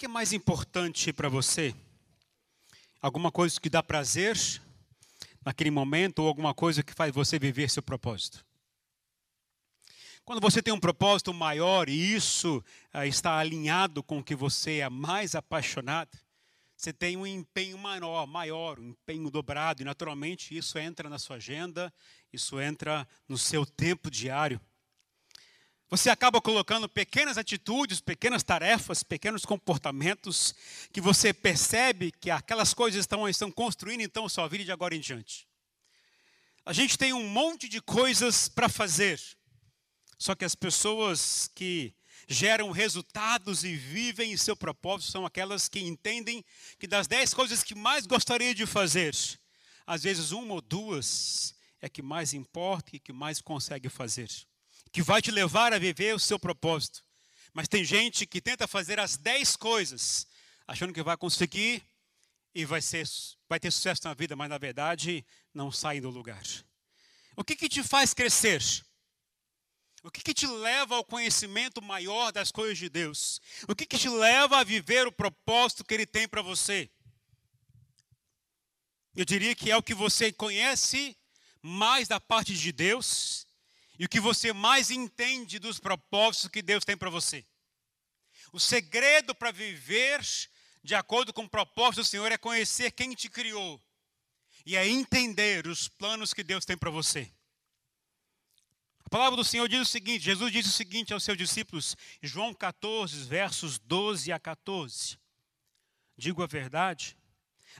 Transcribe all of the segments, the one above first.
que é mais importante para você? Alguma coisa que dá prazer naquele momento ou alguma coisa que faz você viver seu propósito? Quando você tem um propósito maior e isso ah, está alinhado com o que você é mais apaixonado, você tem um empenho maior, maior, um empenho dobrado, e naturalmente isso entra na sua agenda, isso entra no seu tempo diário. Você acaba colocando pequenas atitudes, pequenas tarefas, pequenos comportamentos que você percebe que aquelas coisas estão, estão construindo então sua vida de agora em diante. A gente tem um monte de coisas para fazer, só que as pessoas que geram resultados e vivem em seu propósito são aquelas que entendem que das dez coisas que mais gostaria de fazer, às vezes uma ou duas é que mais importa e que mais consegue fazer que vai te levar a viver o seu propósito. Mas tem gente que tenta fazer as dez coisas, achando que vai conseguir e vai, ser, vai ter sucesso na vida, mas na verdade não sai do lugar. O que, que te faz crescer? O que, que te leva ao conhecimento maior das coisas de Deus? O que, que te leva a viver o propósito que Ele tem para você? Eu diria que é o que você conhece mais da parte de Deus e o que você mais entende dos propósitos que Deus tem para você. O segredo para viver de acordo com o propósito do Senhor é conhecer quem te criou e é entender os planos que Deus tem para você. A palavra do Senhor diz o seguinte: Jesus disse o seguinte aos seus discípulos, João 14, versos 12 a 14. Digo a verdade,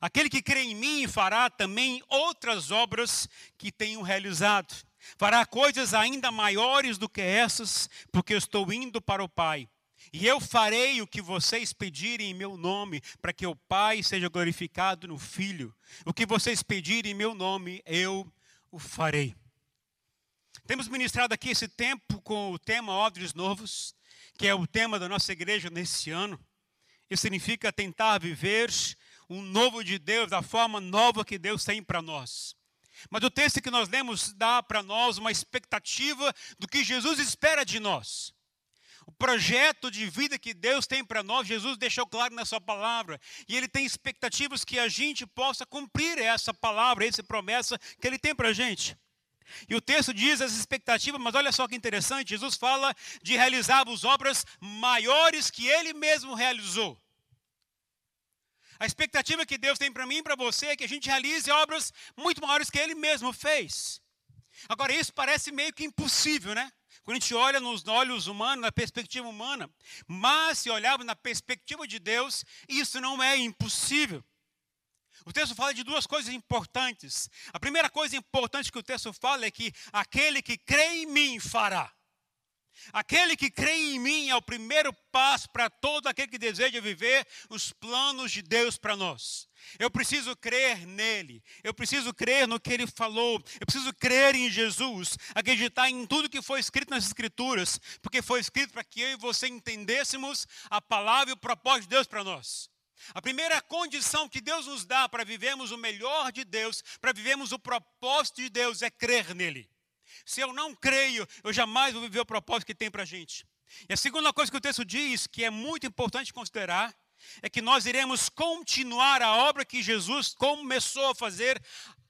aquele que crê em mim fará também outras obras que tenho realizado Fará coisas ainda maiores do que essas, porque eu estou indo para o Pai. E eu farei o que vocês pedirem em meu nome, para que o Pai seja glorificado no Filho. O que vocês pedirem em meu nome, eu o farei. Temos ministrado aqui esse tempo com o tema Odres Novos, que é o tema da nossa igreja nesse ano. Isso significa tentar viver um novo de Deus, da forma nova que Deus tem para nós. Mas o texto que nós lemos dá para nós uma expectativa do que Jesus espera de nós. O projeto de vida que Deus tem para nós, Jesus deixou claro na sua palavra. E ele tem expectativas que a gente possa cumprir essa palavra, essa promessa que ele tem para a gente. E o texto diz as expectativas, mas olha só que interessante: Jesus fala de realizar as obras maiores que ele mesmo realizou. A expectativa que Deus tem para mim e para você é que a gente realize obras muito maiores que Ele mesmo fez. Agora, isso parece meio que impossível, né? Quando a gente olha nos olhos humanos, na perspectiva humana. Mas, se olharmos na perspectiva de Deus, isso não é impossível. O texto fala de duas coisas importantes. A primeira coisa importante que o texto fala é que aquele que crê em mim fará. Aquele que crê em mim é o primeiro passo para todo aquele que deseja viver os planos de Deus para nós. Eu preciso crer nele, eu preciso crer no que ele falou, eu preciso crer em Jesus, acreditar em tudo que foi escrito nas Escrituras, porque foi escrito para que eu e você entendêssemos a palavra e o propósito de Deus para nós. A primeira condição que Deus nos dá para vivermos o melhor de Deus, para vivermos o propósito de Deus, é crer nele. Se eu não creio, eu jamais vou viver o propósito que tem para a gente. E a segunda coisa que o texto diz, que é muito importante considerar, é que nós iremos continuar a obra que Jesus começou a fazer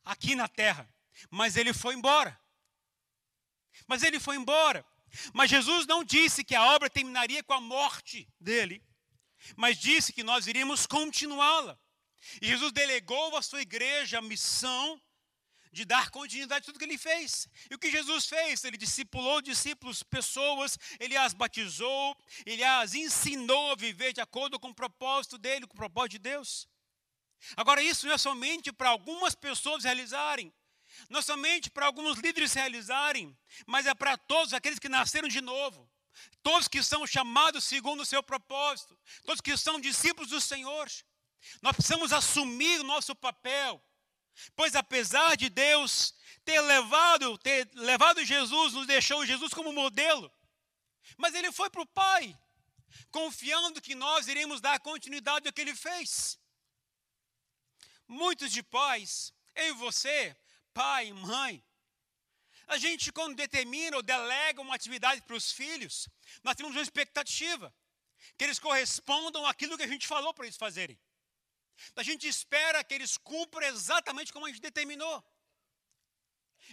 aqui na terra. Mas ele foi embora. Mas ele foi embora. Mas Jesus não disse que a obra terminaria com a morte dele, mas disse que nós iríamos continuá-la. E Jesus delegou à sua igreja a missão de dar continuidade a tudo que ele fez. E o que Jesus fez? Ele discipulou discípulos, pessoas, ele as batizou, ele as ensinou a viver de acordo com o propósito dele, com o propósito de Deus. Agora, isso não é somente para algumas pessoas realizarem, não é somente para alguns líderes realizarem, mas é para todos aqueles que nasceram de novo, todos que são chamados segundo o seu propósito, todos que são discípulos do Senhor. Nós precisamos assumir o nosso papel Pois apesar de Deus ter levado, ter levado Jesus, nos deixou Jesus como modelo, mas ele foi para o Pai, confiando que nós iremos dar continuidade ao que ele fez. Muitos de pais, eu e você, pai, mãe, a gente quando determina ou delega uma atividade para os filhos, nós temos uma expectativa. que eles correspondam àquilo que a gente falou para eles fazerem. A gente espera que eles cumpram exatamente como a gente determinou.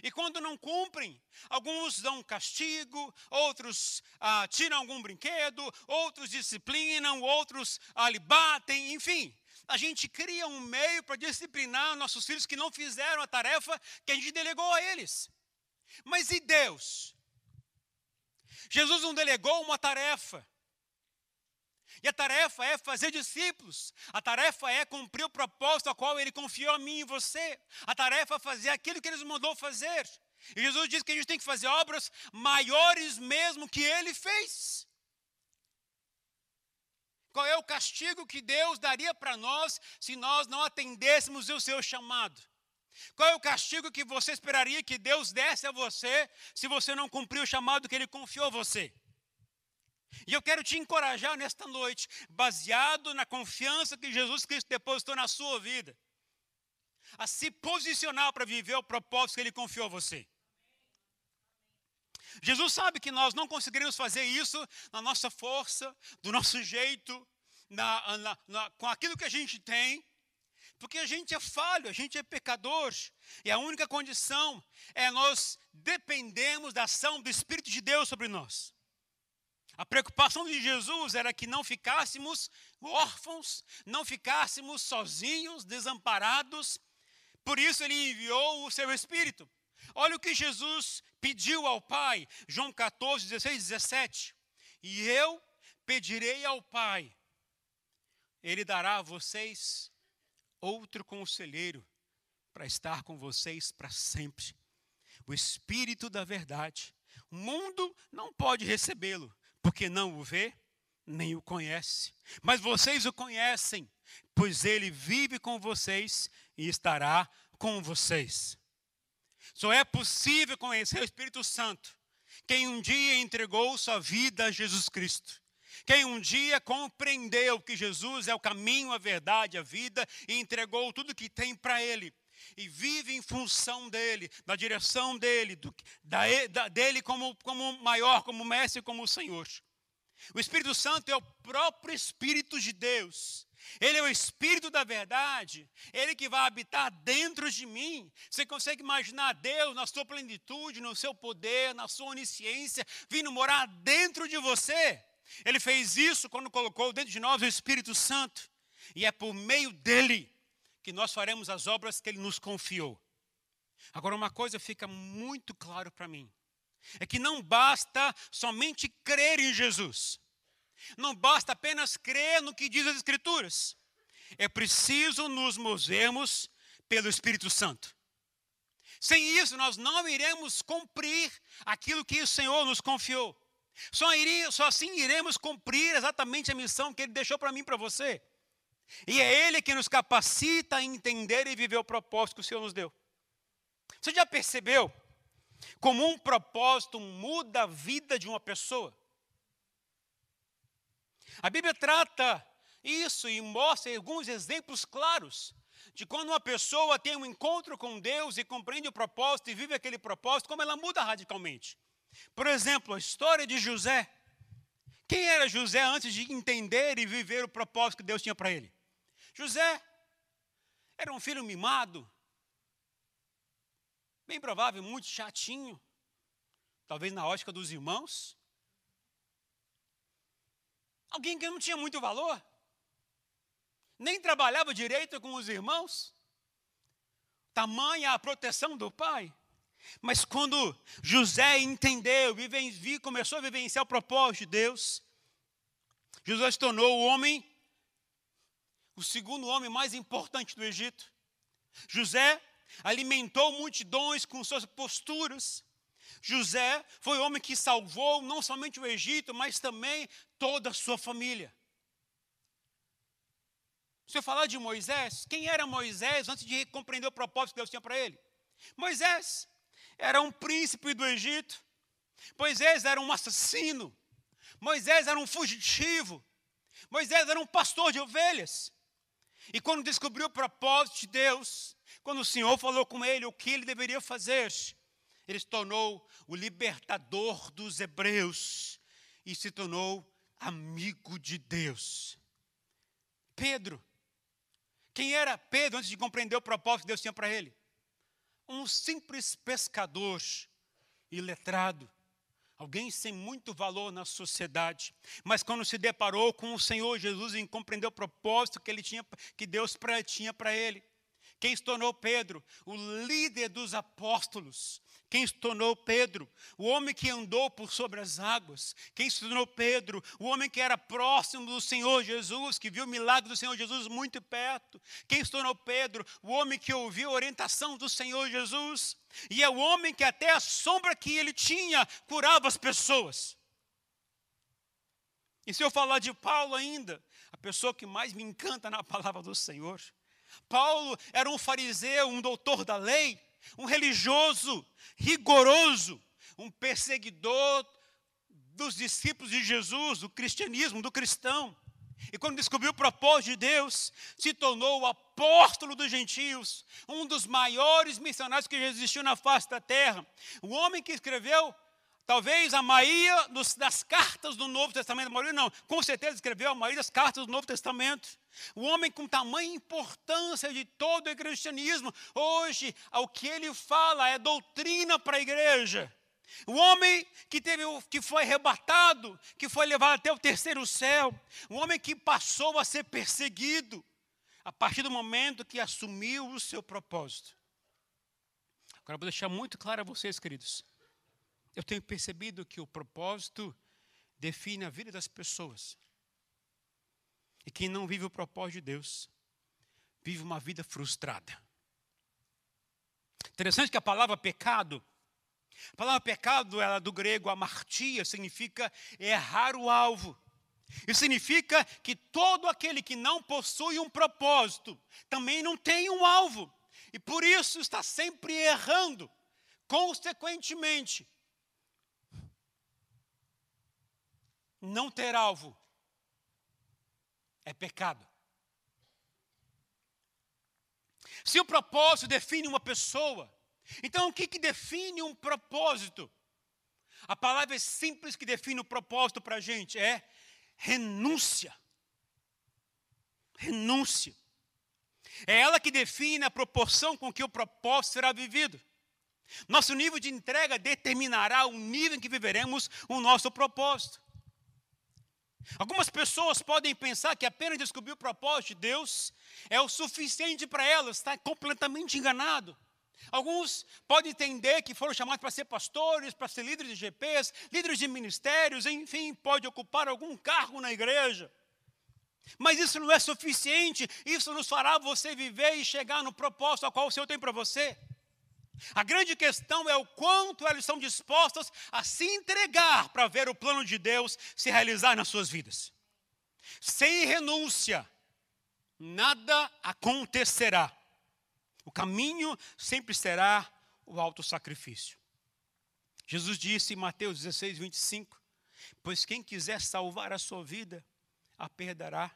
E quando não cumprem, alguns dão castigo, outros ah, tiram algum brinquedo, outros disciplinam, outros ah, batem, enfim. A gente cria um meio para disciplinar nossos filhos que não fizeram a tarefa que a gente delegou a eles. Mas e Deus? Jesus não delegou uma tarefa. E a tarefa é fazer discípulos. A tarefa é cumprir o propósito a qual ele confiou a mim e você. A tarefa é fazer aquilo que ele nos mandou fazer. E Jesus diz que a gente tem que fazer obras maiores mesmo que ele fez. Qual é o castigo que Deus daria para nós se nós não atendêssemos o seu chamado? Qual é o castigo que você esperaria que Deus desse a você se você não cumpriu o chamado que ele confiou a você? E eu quero te encorajar nesta noite, baseado na confiança que Jesus Cristo depositou na sua vida, a se posicionar para viver o propósito que Ele confiou a você. Jesus sabe que nós não conseguiremos fazer isso na nossa força, do nosso jeito, na, na, na, com aquilo que a gente tem, porque a gente é falho, a gente é pecador, e a única condição é nós dependemos da ação do Espírito de Deus sobre nós. A preocupação de Jesus era que não ficássemos órfãos, não ficássemos sozinhos, desamparados. Por isso ele enviou o seu Espírito. Olha o que Jesus pediu ao Pai, João 14, 16, 17. E eu pedirei ao Pai, ele dará a vocês outro conselheiro para estar com vocês para sempre. O Espírito da Verdade. O mundo não pode recebê-lo, porque não o vê, nem o conhece. Mas vocês o conhecem, pois ele vive com vocês e estará com vocês. Só é possível conhecer o Espírito Santo quem um dia entregou sua vida a Jesus Cristo. Quem um dia compreendeu que Jesus é o caminho, a verdade, a vida e entregou tudo que tem para ele e vive em função dele, da direção dele, do, da, da, dele como, como maior, como mestre, como Senhor. O Espírito Santo é o próprio Espírito de Deus. Ele é o Espírito da verdade, Ele que vai habitar dentro de mim. Você consegue imaginar Deus na sua plenitude, no seu poder, na sua onisciência, vindo morar dentro de você? Ele fez isso quando colocou dentro de nós o Espírito Santo, e é por meio dele que nós faremos as obras que ele nos confiou. Agora, uma coisa fica muito claro para mim: é que não basta somente crer em Jesus, não basta apenas crer no que diz as Escrituras, é preciso nos movermos pelo Espírito Santo. Sem isso, nós não iremos cumprir aquilo que o Senhor nos confiou. Só, iria, só assim iremos cumprir exatamente a missão que Ele deixou para mim e para você. E é Ele que nos capacita a entender e viver o propósito que o Senhor nos deu. Você já percebeu como um propósito muda a vida de uma pessoa? A Bíblia trata isso e mostra alguns exemplos claros de quando uma pessoa tem um encontro com Deus e compreende o propósito e vive aquele propósito, como ela muda radicalmente. Por exemplo, a história de José. Quem era José antes de entender e viver o propósito que Deus tinha para ele? José era um filho mimado, bem provável, muito chatinho, talvez na ótica dos irmãos. Alguém que não tinha muito valor, nem trabalhava direito com os irmãos, tamanha a proteção do pai. Mas quando José entendeu, começou a vivenciar o propósito de Deus, José se tornou o homem o segundo homem mais importante do Egito. José alimentou multidões com suas posturas. José foi o homem que salvou não somente o Egito, mas também toda a sua família. Se eu falar de Moisés, quem era Moisés antes de compreender o propósito que Deus tinha para ele? Moisés era um príncipe do Egito. Moisés era um assassino. Moisés era um fugitivo. Moisés era um pastor de ovelhas. E quando descobriu o propósito de Deus, quando o Senhor falou com ele o que ele deveria fazer, ele se tornou o libertador dos hebreus e se tornou amigo de Deus. Pedro. Quem era Pedro antes de compreender o propósito que Deus tinha para ele? Um simples pescador iletrado, alguém sem muito valor na sociedade, mas quando se deparou com o Senhor Jesus e compreendeu o propósito que ele tinha, que Deus tinha para ele, quem se tornou Pedro? O líder dos apóstolos, quem se tornou Pedro? O homem que andou por sobre as águas. Quem se tornou Pedro? O homem que era próximo do Senhor Jesus, que viu o milagre do Senhor Jesus muito perto. Quem se tornou Pedro? O homem que ouviu a orientação do Senhor Jesus. E é o homem que até a sombra que ele tinha curava as pessoas. E se eu falar de Paulo ainda, a pessoa que mais me encanta na palavra do Senhor. Paulo era um fariseu, um doutor da lei um religioso rigoroso, um perseguidor dos discípulos de Jesus, do cristianismo, do cristão. E quando descobriu o propósito de Deus, se tornou o apóstolo dos gentios, um dos maiores missionários que já existiu na face da terra. O homem que escreveu Talvez a maioria das cartas do Novo Testamento, a maioria não, com certeza escreveu a maioria das cartas do Novo Testamento. O homem com tamanha importância de todo o cristianismo, hoje, o que ele fala é doutrina para a igreja. O homem que, teve, que foi arrebatado, que foi levado até o terceiro céu, o homem que passou a ser perseguido, a partir do momento que assumiu o seu propósito. Agora, vou deixar muito claro a vocês, queridos eu tenho percebido que o propósito define a vida das pessoas. E quem não vive o propósito de Deus, vive uma vida frustrada. Interessante que a palavra pecado, a palavra pecado, ela é do grego amartia, significa errar o alvo. Isso significa que todo aquele que não possui um propósito também não tem um alvo. E por isso está sempre errando. Consequentemente, não ter alvo é pecado. Se o propósito define uma pessoa, então o que, que define um propósito? A palavra simples que define o propósito para a gente é renúncia. Renúncia. É ela que define a proporção com que o propósito será vivido. Nosso nível de entrega determinará o nível em que viveremos o nosso propósito. Algumas pessoas podem pensar que apenas descobrir o propósito de Deus é o suficiente para elas, está completamente enganado. Alguns podem entender que foram chamados para ser pastores, para ser líderes de GPs, líderes de ministérios, enfim, pode ocupar algum cargo na igreja. Mas isso não é suficiente, isso nos fará você viver e chegar no propósito ao qual o Senhor tem para você. A grande questão é o quanto eles estão dispostos a se entregar para ver o plano de Deus se realizar nas suas vidas. Sem renúncia, nada acontecerá. O caminho sempre será o alto sacrifício. Jesus disse em Mateus 16, 25: Pois quem quiser salvar a sua vida, a perderá.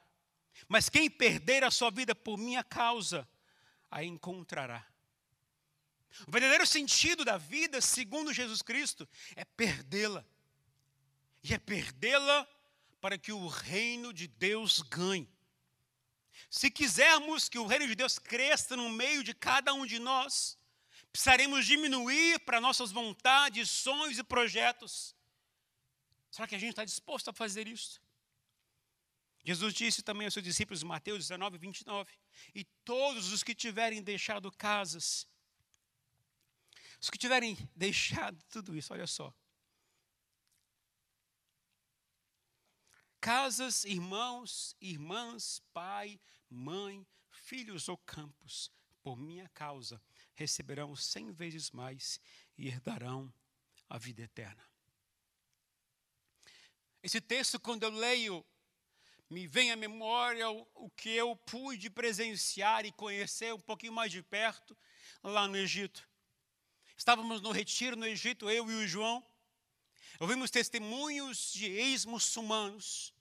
Mas quem perder a sua vida por minha causa, a encontrará. O verdadeiro sentido da vida, segundo Jesus Cristo, é perdê-la. E é perdê-la para que o reino de Deus ganhe. Se quisermos que o reino de Deus cresça no meio de cada um de nós, precisaremos diminuir para nossas vontades, sonhos e projetos. Será que a gente está disposto a fazer isso? Jesus disse também aos seus discípulos, Mateus 19, 29, e todos os que tiverem deixado casas, os que tiverem deixado tudo isso, olha só. Casas, irmãos, irmãs, pai, mãe, filhos ou campos, por minha causa, receberão cem vezes mais e herdarão a vida eterna. Esse texto, quando eu leio, me vem à memória o, que eu pude presenciar e conhecer um pouquinho mais de perto lá no Egito. Estávamos no retiro no Egito, eu e o João. Ouvimos testemunhos de ex-muçulmanos.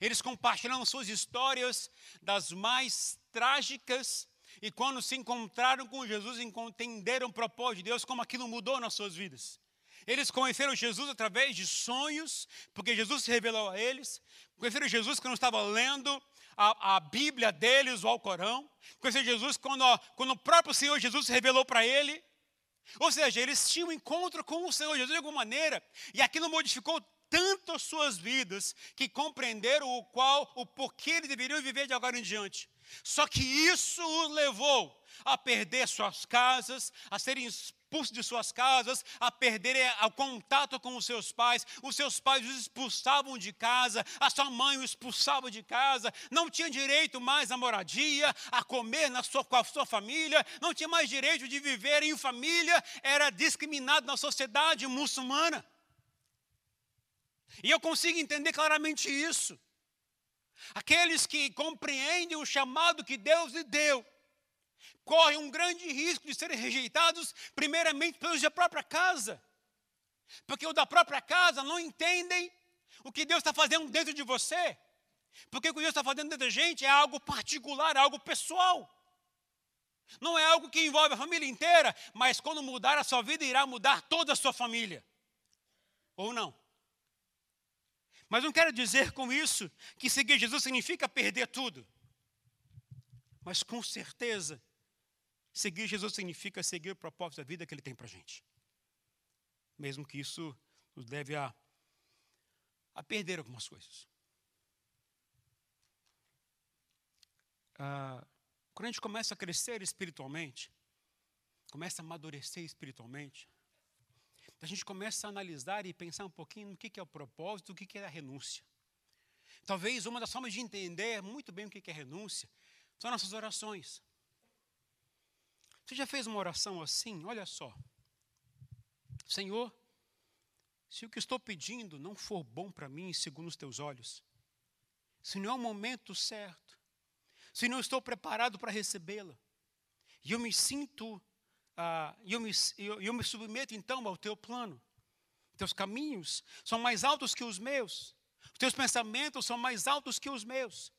Eles compartilhando suas histórias das mais trágicas e quando se encontraram com Jesus, entenderam o propósito de Deus, como aquilo mudou nas suas vidas. Eles conheceram Jesus através de sonhos, porque Jesus se revelou a eles. Conheceram Jesus quando estavam lendo a, a, Bíblia deles, o Alcorão. Conheceram Jesus quando, quando o próprio Senhor Jesus se revelou para ele. Ou seja, eles tinham um encontro com o Senhor Jesus de alguma maneira, e aquilo modificou tanto as suas vidas que compreenderam o qual, o porquê eles deveriam viver de agora em diante. Só que isso os levou a perder suas casas, a serem expulsos de suas casas, a perderem o contato com os seus pais. Os seus pais os expulsavam de casa, a sua mãe os expulsava de casa, não tinha direito mais à moradia, a comer na sua, com a sua família, não tinha mais direito de viver em família, era discriminado na sociedade muçulmana. E eu consigo entender claramente isso. Aqueles que compreendem o chamado que Deus lhe deu, correm um grande risco de serem rejeitados, primeiramente pelos da própria casa. Porque os da própria casa não entendem o que Deus está fazendo dentro de você. Porque o que Deus está fazendo dentro da gente é algo particular, algo pessoal. Não é algo que envolve a família inteira, mas quando mudar a sua vida, irá mudar toda a sua família. Ou não? Mas não quero dizer com isso que seguir Jesus significa perder tudo. Mas com certeza, seguir Jesus significa seguir o propósito da vida que Ele tem para a gente. Mesmo que isso nos leve a, a perder algumas coisas. Ah, quando a gente começa a crescer espiritualmente, começa a amadurecer espiritualmente, a gente começa a analisar e pensar um pouquinho no que é o propósito, o que é a renúncia. Talvez uma das formas de entender muito bem o que é renúncia são nossas orações. Você já fez uma oração assim? Olha só. Senhor, se o que estou pedindo não for bom para mim, segundo os teus olhos, se não é o momento certo, se não estou preparado para recebê-la, e eu me sinto ah, eu, me, eu, eu me submeto então ao teu plano. Teus caminhos são mais altos que os meus. Os teus pensamentos são mais altos que os meus.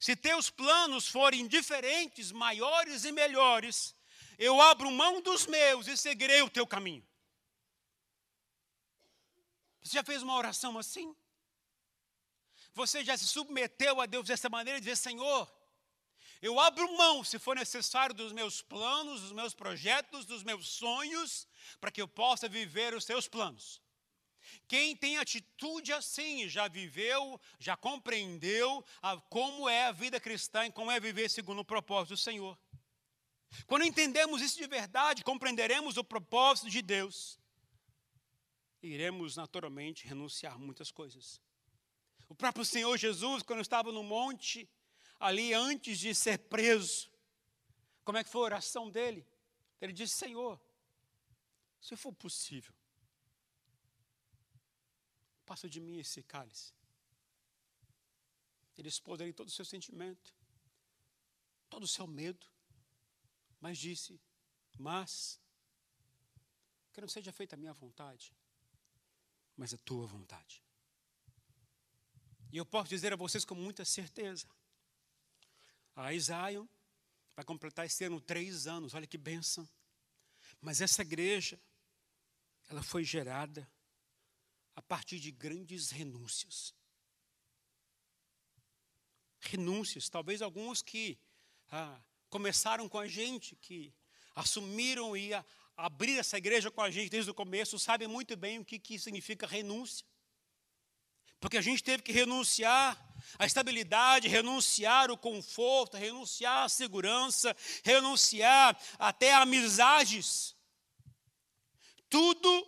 Se teus planos forem diferentes, maiores e melhores, eu abro mão dos meus e seguirei o teu caminho. Você já fez uma oração assim? Você já se submeteu a Deus dessa maneira e dizer: Senhor, eu abro mão, se for necessário, dos meus planos, dos meus projetos, dos meus sonhos, para que eu possa viver os seus planos. Quem tem atitude assim já viveu, já compreendeu a, como é a vida cristã e como é viver segundo o propósito do Senhor. Quando entendemos isso de verdade, compreenderemos o propósito de Deus, iremos naturalmente renunciar a muitas coisas. O próprio Senhor Jesus, quando estava no monte, ali antes de ser preso. Como é que foi a oração dele? Ele disse: Senhor, se for possível, passa de mim esse cálice. Ele expôs ali todo o seu sentimento, todo o seu medo, mas disse: Mas, que não seja feita a minha vontade, mas a tua vontade. E eu posso dizer a vocês com muita certeza: a Zion vai completar esse ano três anos, olha que bênção. Mas essa igreja, ela foi gerada a partir de grandes renúncias. Renúncias, talvez alguns que ah, começaram com a gente, que assumiram e abrir essa igreja com a gente desde o começo, sabem muito bem o que, que significa renúncia. Porque a gente teve que renunciar à estabilidade, renunciar ao conforto, renunciar à segurança, renunciar até a amizades. Tudo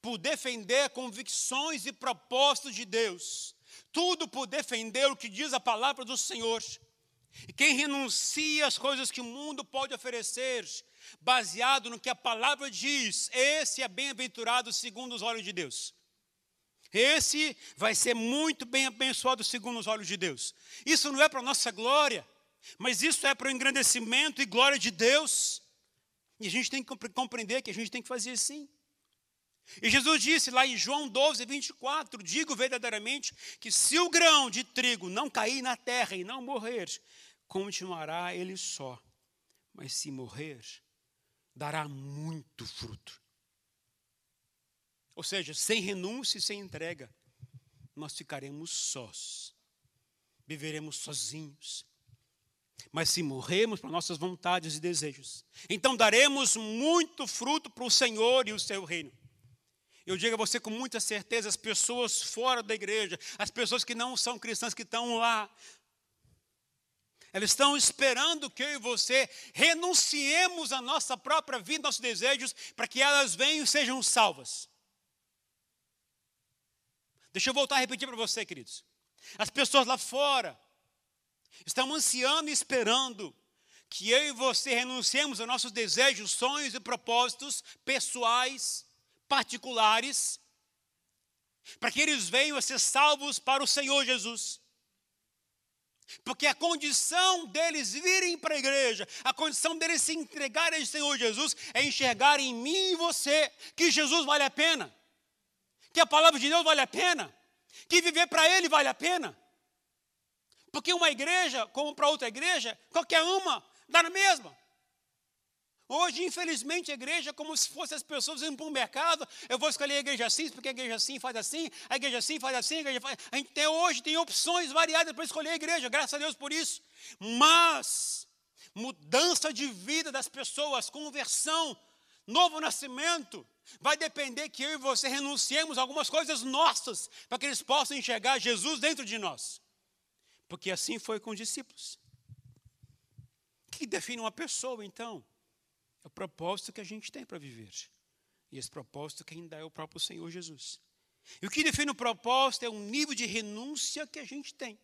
por defender convicções e propósitos de Deus. Tudo por defender o que diz a palavra do Senhor. E quem renuncia às coisas que o mundo pode oferecer, baseado no que a palavra diz, esse é bem-aventurado segundo os olhos de Deus. Esse vai ser muito bem abençoado segundo os olhos de Deus. Isso não é para nossa glória, mas isso é para o engrandecimento e glória de Deus. E a gente tem que compreender que a gente tem que fazer assim. E Jesus disse lá em João 12, 24: Digo verdadeiramente que se o grão de trigo não cair na terra e não morrer, continuará ele só. Mas se morrer, dará muito fruto. Ou seja, sem renúncia e sem entrega, nós ficaremos sós, viveremos sozinhos. Mas se morrermos para nossas vontades e desejos, então daremos muito fruto para o Senhor e o seu reino. Eu digo a você com muita certeza: as pessoas fora da igreja, as pessoas que não são cristãs, que estão lá, elas estão esperando que eu e você renunciemos à nossa própria vida, nossos desejos, para que elas venham e sejam salvas. Deixa eu voltar a repetir para você, queridos. As pessoas lá fora estão ansiando e esperando que eu e você renunciemos aos nossos desejos, sonhos e propósitos pessoais, particulares, para que eles venham a ser salvos para o Senhor Jesus. Porque a condição deles virem para a igreja, a condição deles se entregarem ao Senhor Jesus é enxergar em mim e você que Jesus vale a pena, que a palavra de Deus vale a pena, que viver para Ele vale a pena. Porque uma igreja, como para outra igreja, qualquer uma, dá na mesma. Hoje, infelizmente, a igreja é como se fossem as pessoas indo para um mercado. Eu vou escolher a igreja assim, porque a igreja assim faz assim, a igreja assim faz assim, a igreja faz. A gente tem, hoje tem opções variadas para escolher a igreja, graças a Deus por isso. Mas, mudança de vida das pessoas, conversão, novo nascimento, vai depender que eu e você renunciemos a algumas coisas nossas, para que eles possam enxergar Jesus dentro de nós. Porque assim foi com os discípulos. O que define uma pessoa, então? É o propósito que a gente tem para viver. E esse propósito quem dá é o próprio Senhor Jesus. E o que define o propósito é o nível de renúncia que a gente tem.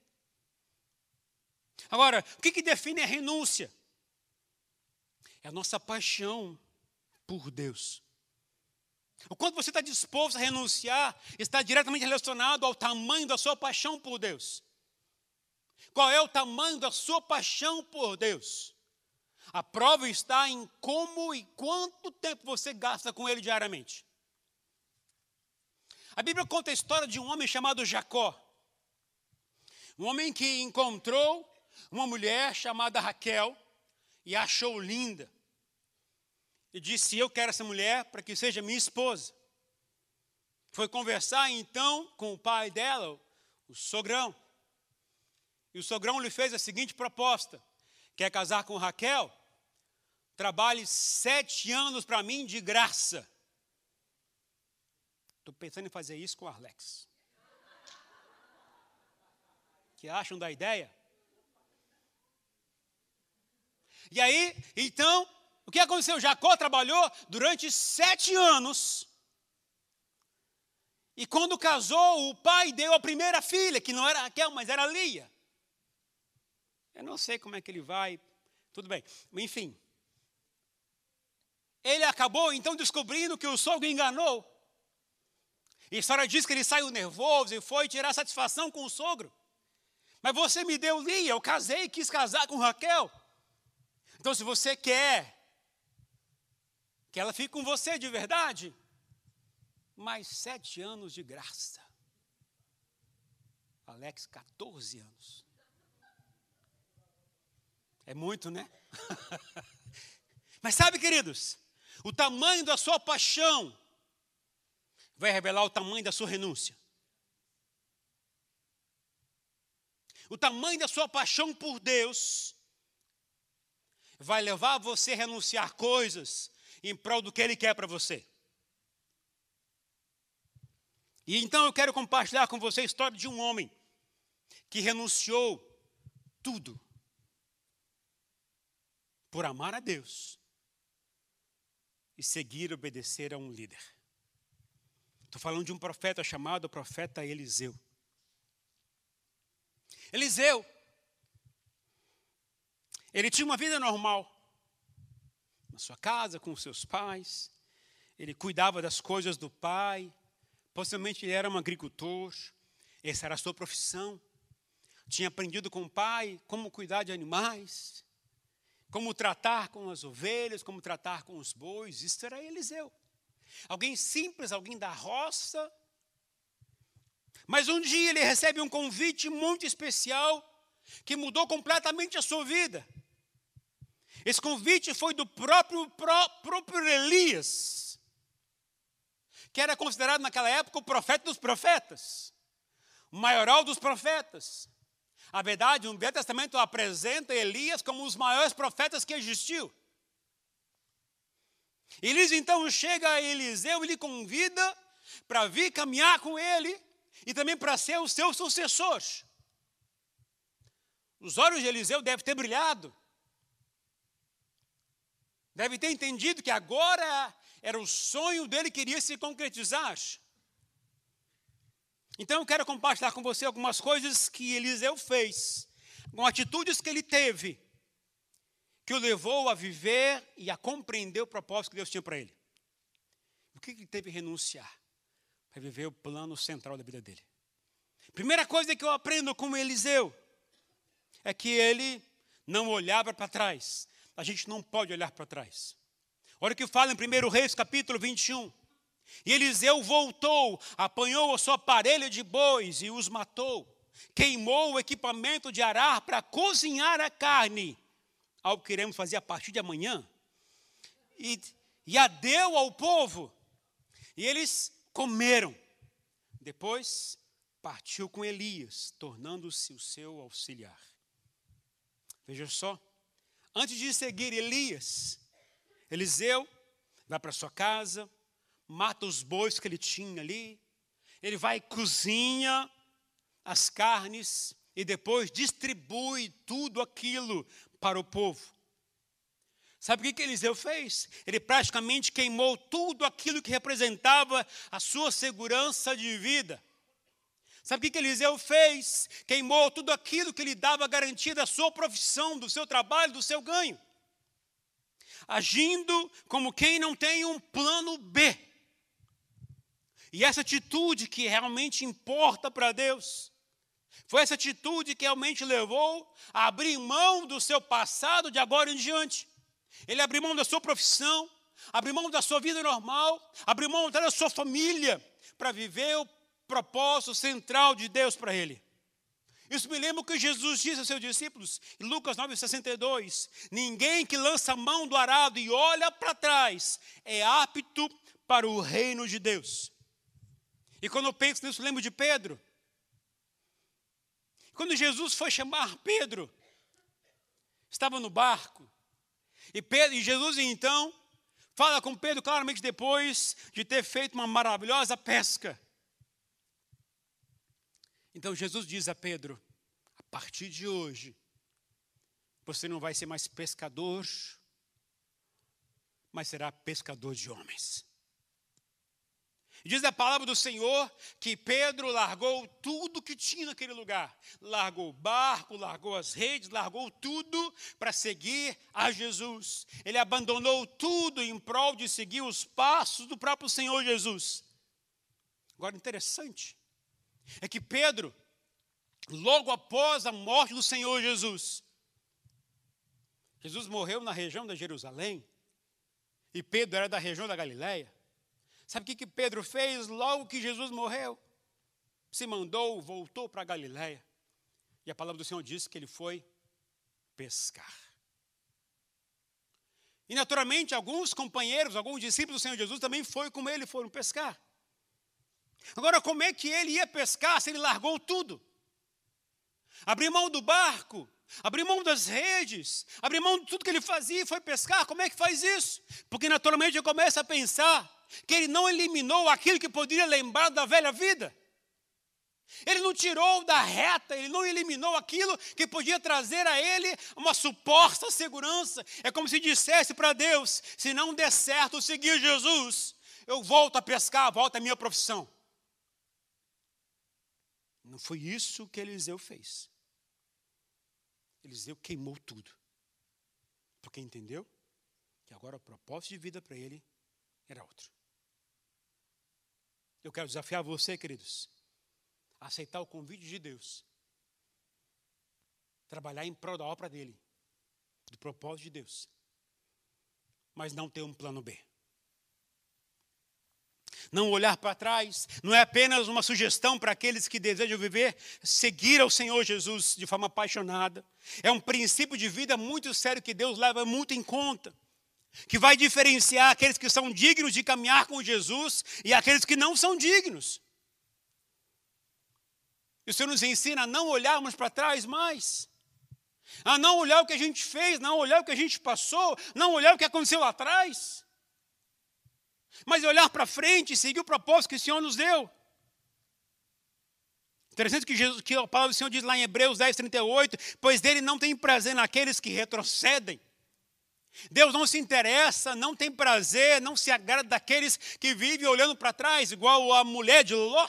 Agora, o que, que define a renúncia? É a nossa paixão por Deus. O quanto você está disposto a renunciar está diretamente relacionado ao tamanho da sua paixão por Deus. Qual é o tamanho da sua paixão por Deus? A prova está em como e quanto tempo você gasta com ele diariamente. A Bíblia conta a história de um homem chamado Jacó. Um homem que encontrou uma mulher chamada Raquel e achou linda. E disse: Eu quero essa mulher para que seja minha esposa. Foi conversar então com o pai dela, o sogrão. E o sogrão lhe fez a seguinte proposta: Quer casar com Raquel? trabalhe sete anos para mim de graça. Estou pensando em fazer isso com o Alex. Que acham da ideia? E aí, então, o que aconteceu? Jacó trabalhou durante sete anos. E quando casou, o pai deu a primeira filha, que não era Raquel, mas era Lia. Eu não sei como é que ele vai, tudo bem. Enfim, ele acabou então descobrindo que o sogro enganou. E a história diz que ele saiu nervoso e foi tirar satisfação com o sogro. Mas você me deu Lia, eu casei quis casar com Raquel. Então, se você quer que ela fique com você de verdade, mais sete anos de graça. Alex, 14 anos. É muito, né? Mas sabe, queridos, o tamanho da sua paixão vai revelar o tamanho da sua renúncia. O tamanho da sua paixão por Deus vai levar você a renunciar coisas em prol do que Ele quer para você. E então eu quero compartilhar com você a história de um homem que renunciou tudo por amar a Deus e seguir obedecer a um líder. Estou falando de um profeta chamado profeta Eliseu. Eliseu, ele tinha uma vida normal, na sua casa, com seus pais, ele cuidava das coisas do pai, possivelmente ele era um agricultor, essa era a sua profissão. Tinha aprendido com o pai como cuidar de animais, como tratar com as ovelhas, como tratar com os bois, isso era Eliseu. Alguém simples, alguém da roça. Mas um dia ele recebe um convite muito especial que mudou completamente a sua vida. Esse convite foi do próprio, próprio Elias, que era considerado naquela época o profeta dos profetas, o maioral dos profetas. A verdade, o Velho Testamento apresenta Elias como um dos maiores profetas que existiu. Elias então chega a Eliseu e lhe convida para vir caminhar com ele e também para ser o seu sucessor. Os olhos de Eliseu devem ter brilhado. Deve ter entendido que agora era o sonho dele que iria se concretizar. Então eu quero compartilhar com você algumas coisas que Eliseu fez, com atitudes que ele teve, que o levou a viver e a compreender o propósito que Deus tinha para ele. O que ele teve que renunciar para viver o plano central da vida dele? Primeira coisa que eu aprendo com Eliseu é que ele não olhava para trás. A gente não pode olhar para trás. Olha o que fala em 1 Reis, capítulo 21. E Eliseu voltou, apanhou a sua parelha de bois e os matou. Queimou o equipamento de arar para cozinhar a carne, algo que iremos fazer a partir de amanhã. E, e a deu ao povo. E eles comeram. Depois partiu com Elias, tornando-se o seu auxiliar. Veja só, antes de seguir Elias, Eliseu vai para sua casa, mata os bois que ele tinha ali, ele vai cozinha as carnes e depois distribui tudo aquilo para o povo. Sabe o que, que Eliseu fez? Ele praticamente queimou tudo aquilo que representava a sua segurança de vida. Sabe o que, que Eliseu fez? Queimou tudo aquilo que lhe dava garantia da sua profissão, do seu trabalho, do seu ganho. Agindo como quem não tem um plano B. E essa atitude que realmente importa para Deus, foi essa atitude que realmente levou a abrir mão do seu passado de agora em diante. Ele abriu mão da sua profissão, abriu mão da sua vida normal, abriu mão da sua família para viver o propósito central de Deus para ele. Isso me lembra o que Jesus disse aos seus discípulos, em Lucas 9,62: Ninguém que lança a mão do arado e olha para trás é apto para o reino de Deus. E quando eu penso nisso, lembro de Pedro. Quando Jesus foi chamar Pedro, estava no barco, e, Pedro, e Jesus então fala com Pedro claramente depois de ter feito uma maravilhosa pesca. Então Jesus diz a Pedro: a partir de hoje, você não vai ser mais pescador, mas será pescador de homens. Diz a palavra do Senhor que Pedro largou tudo que tinha naquele lugar. Largou o barco, largou as redes, largou tudo para seguir a Jesus. Ele abandonou tudo em prol de seguir os passos do próprio Senhor Jesus. Agora, interessante, é que Pedro, logo após a morte do Senhor Jesus, Jesus morreu na região da Jerusalém, e Pedro era da região da Galiléia. Sabe o que, que Pedro fez logo que Jesus morreu? Se mandou, voltou para Galiléia. E a palavra do Senhor diz que ele foi pescar. E naturalmente, alguns companheiros, alguns discípulos do Senhor Jesus também foram com ele, foram pescar. Agora, como é que ele ia pescar se ele largou tudo? Abriu mão do barco, abriu mão das redes, abriu mão de tudo que ele fazia e foi pescar. Como é que faz isso? Porque naturalmente ele começa a pensar que ele não eliminou aquilo que poderia lembrar da velha vida. Ele não tirou da reta, ele não eliminou aquilo que podia trazer a ele uma suposta segurança. É como se dissesse para Deus: se não der certo seguir Jesus, eu volto a pescar, volto à minha profissão. Não foi isso que Eliseu fez. Eliseu queimou tudo. Porque entendeu que agora o propósito de vida para ele era outro. Eu quero desafiar você, queridos, a aceitar o convite de Deus. Trabalhar em prol da obra dele, do propósito de Deus. Mas não ter um plano B não olhar para trás, não é apenas uma sugestão para aqueles que desejam viver, seguir ao Senhor Jesus de forma apaixonada. É um princípio de vida muito sério que Deus leva muito em conta. que vai diferenciar aqueles que são dignos de caminhar com Jesus e aqueles que não são dignos. E o Senhor nos ensina a não olharmos para trás mais, a não olhar o que a gente fez, não olhar o que a gente passou, não olhar o que aconteceu lá atrás, mas olhar para frente e seguir o propósito que o Senhor nos deu. Interessante que, Jesus, que a palavra do Senhor diz lá em Hebreus 10, 38, pois dele não tem prazer naqueles que retrocedem. Deus não se interessa, não tem prazer, não se agrada daqueles que vivem olhando para trás, igual a mulher de Ló.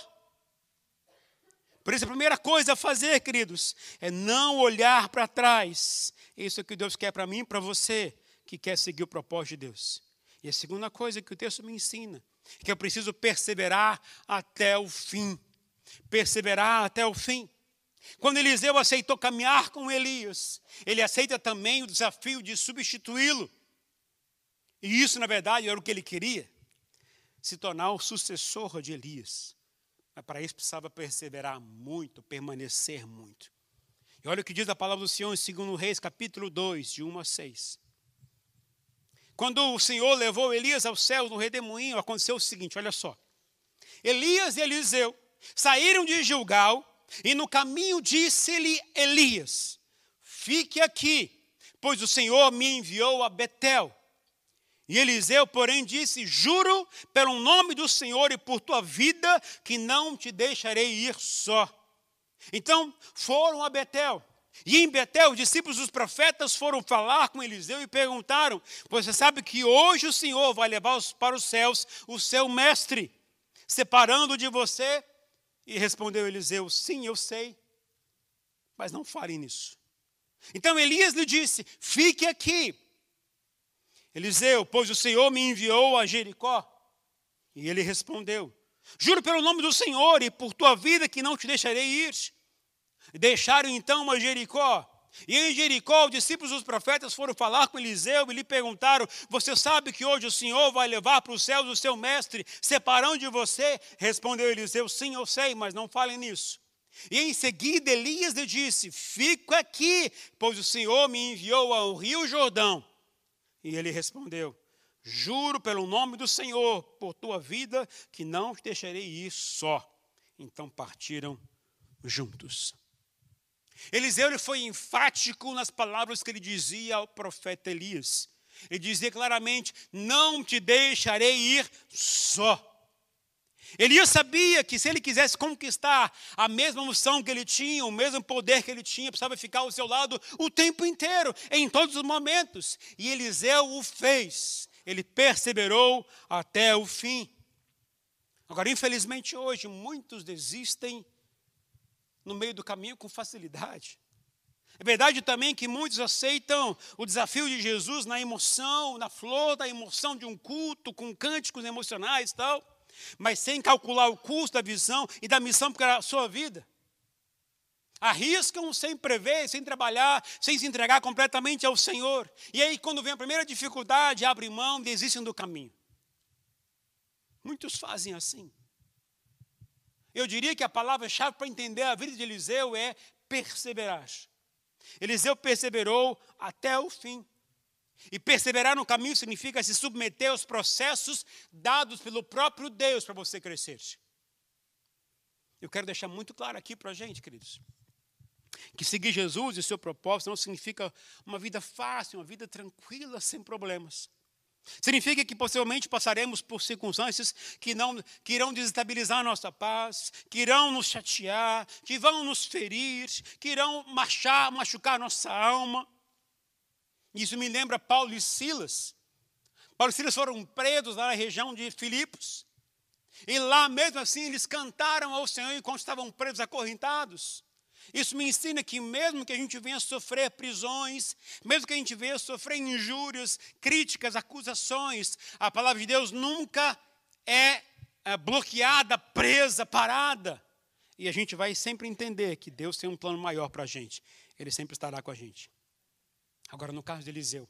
Por isso, a primeira coisa a fazer, queridos, é não olhar para trás. Isso é o que Deus quer para mim e para você que quer seguir o propósito de Deus. E a segunda coisa que o texto me ensina, que eu preciso perseverar até o fim. Perseverar até o fim. Quando Eliseu aceitou caminhar com Elias, ele aceita também o desafio de substituí-lo. E isso, na verdade, era o que ele queria: se tornar o sucessor de Elias. Mas para isso precisava perseverar muito, permanecer muito. E olha o que diz a palavra do Senhor em 2 Reis, capítulo 2, de 1 a 6. Quando o Senhor levou Elias ao céu no redemoinho, aconteceu o seguinte: olha só. Elias e Eliseu saíram de Gilgal e no caminho disse-lhe Elias: Fique aqui, pois o Senhor me enviou a Betel. E Eliseu, porém, disse: Juro pelo nome do Senhor e por tua vida que não te deixarei ir só. Então foram a Betel. E em Betel, os discípulos dos profetas foram falar com Eliseu e perguntaram: Você sabe que hoje o Senhor vai levar para os céus o seu mestre, separando de você? E respondeu Eliseu: Sim, eu sei, mas não fale nisso. Então Elias lhe disse: Fique aqui Eliseu, pois o Senhor me enviou a Jericó. E ele respondeu: Juro pelo nome do Senhor e por tua vida que não te deixarei ir. Deixaram então a Jericó. E em Jericó, os discípulos dos profetas foram falar com Eliseu e lhe perguntaram: Você sabe que hoje o Senhor vai levar para os céus o seu mestre, separando de você? Respondeu Eliseu: Sim, eu sei, mas não falem nisso. E em seguida Elias lhe disse: Fico aqui, pois o Senhor me enviou ao rio Jordão. E ele respondeu: Juro pelo nome do Senhor, por tua vida, que não te deixarei ir só. Então partiram juntos. Eliseu ele foi enfático nas palavras que ele dizia ao profeta Elias. Ele dizia claramente: Não te deixarei ir só. Elias sabia que se ele quisesse conquistar a mesma unção que ele tinha, o mesmo poder que ele tinha, precisava ficar ao seu lado o tempo inteiro, em todos os momentos. E Eliseu o fez. Ele perseverou até o fim. Agora, infelizmente, hoje, muitos desistem no meio do caminho com facilidade. É verdade também que muitos aceitam o desafio de Jesus na emoção, na flor da emoção de um culto, com cânticos emocionais e tal mas sem calcular o custo da visão e da missão para a sua vida. Arriscam sem prever, sem trabalhar, sem se entregar completamente ao Senhor. E aí, quando vem a primeira dificuldade, abrem mão, desistem do caminho. Muitos fazem assim. Eu diria que a palavra-chave para entender a vida de Eliseu é perseverar. Eliseu perseverou até o fim. E perseverar no caminho significa se submeter aos processos dados pelo próprio Deus para você crescer. Eu quero deixar muito claro aqui para a gente, queridos, que seguir Jesus e seu propósito não significa uma vida fácil, uma vida tranquila, sem problemas. Significa que possivelmente passaremos por circunstâncias que, não, que irão desestabilizar a nossa paz, que irão nos chatear, que vão nos ferir, que irão marchar, machucar a nossa alma. Isso me lembra Paulo e Silas. Paulo e Silas foram presos na região de Filipos. E lá, mesmo assim, eles cantaram ao Senhor enquanto estavam presos, acorrentados. Isso me ensina que, mesmo que a gente venha sofrer prisões, mesmo que a gente venha sofrer injúrias, críticas, acusações, a palavra de Deus nunca é, é bloqueada, presa, parada. E a gente vai sempre entender que Deus tem um plano maior para a gente. Ele sempre estará com a gente. Agora, no caso de Eliseu,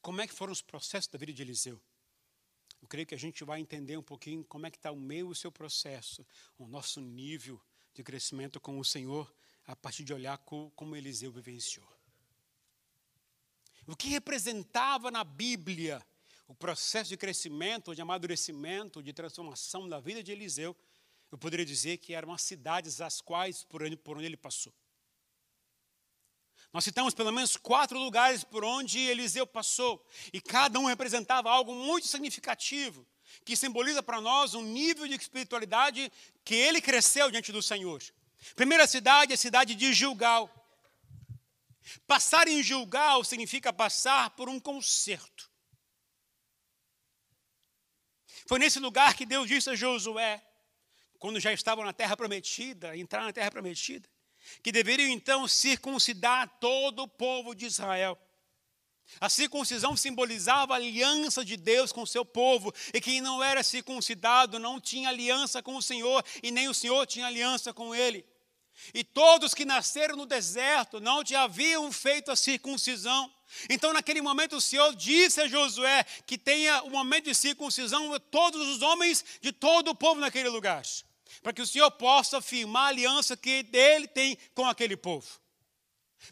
como é que foram os processos da vida de Eliseu? Eu creio que a gente vai entender um pouquinho como é que está o meu e o seu processo, o nosso nível de crescimento com o Senhor, a partir de olhar como Eliseu vivenciou. o que representava na Bíblia o processo de crescimento, de amadurecimento, de transformação da vida de Eliseu, eu poderia dizer que eram as cidades as quais por onde, por onde ele passou. Nós citamos pelo menos quatro lugares por onde Eliseu passou, e cada um representava algo muito significativo, que simboliza para nós um nível de espiritualidade que ele cresceu diante do Senhor. Primeira cidade é a cidade de Gilgal. Passar em Gilgal significa passar por um concerto. Foi nesse lugar que Deus disse a Josué, quando já estavam na terra prometida, entrar na terra prometida, que deveriam então circuncidar todo o povo de Israel. A circuncisão simbolizava a aliança de Deus com o seu povo, e quem não era circuncidado não tinha aliança com o Senhor, e nem o Senhor tinha aliança com ele. E todos que nasceram no deserto não te haviam feito a circuncisão. Então, naquele momento, o Senhor disse a Josué que tenha o um momento de circuncisão todos os homens de todo o povo naquele lugar, para que o Senhor possa firmar a aliança que ele tem com aquele povo.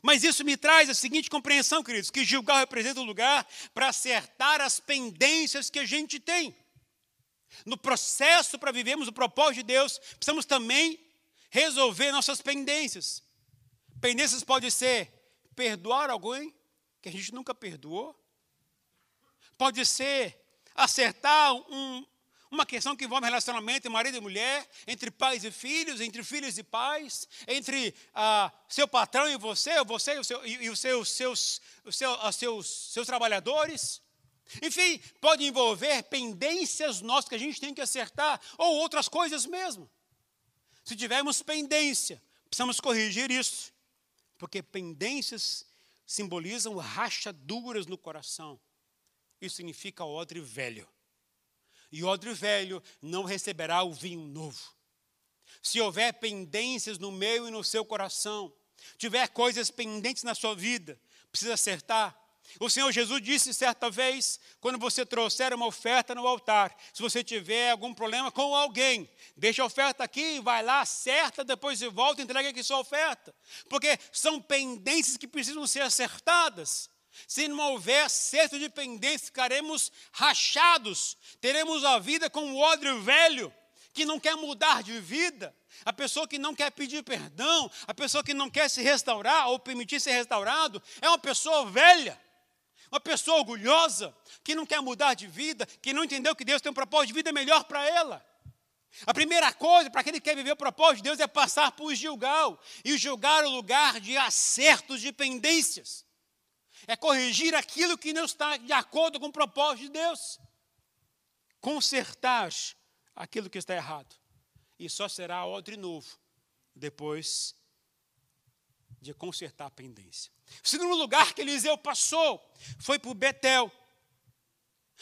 Mas isso me traz a seguinte compreensão, queridos: que Gilgal representa o lugar para acertar as pendências que a gente tem. No processo para vivermos o propósito de Deus, precisamos também resolver nossas pendências. Pendências pode ser perdoar alguém que a gente nunca perdoou. Pode ser acertar um, uma questão que envolve relacionamento entre marido e mulher, entre pais e filhos, entre filhos e pais, entre ah, seu patrão e você, você e, o seu, e, e os seus, seus, os seus, seus, seus trabalhadores. Enfim, pode envolver pendências nossas que a gente tem que acertar, ou outras coisas mesmo. Se tivermos pendência, precisamos corrigir isso, porque pendências simbolizam rachaduras no coração. Isso significa odre velho. E odre velho não receberá o vinho novo. Se houver pendências no meu e no seu coração, tiver coisas pendentes na sua vida, precisa acertar, o Senhor Jesus disse certa vez, quando você trouxer uma oferta no altar, se você tiver algum problema com alguém, deixa a oferta aqui, vai lá, acerta, depois você volta entrega aqui sua oferta. Porque são pendências que precisam ser acertadas. Se não houver acerto de pendência, ficaremos rachados, teremos a vida como o odre velho, que não quer mudar de vida, a pessoa que não quer pedir perdão, a pessoa que não quer se restaurar ou permitir ser restaurado, é uma pessoa velha uma pessoa orgulhosa, que não quer mudar de vida, que não entendeu que Deus tem um propósito de vida melhor para ela. A primeira coisa para aquele que quer viver o propósito de Deus é passar por Gilgal. E é o lugar de acertos de pendências. É corrigir aquilo que não está de acordo com o propósito de Deus. Consertar aquilo que está errado. E só será outro novo depois de consertar a pendência. O segundo lugar que Eliseu passou foi por Betel.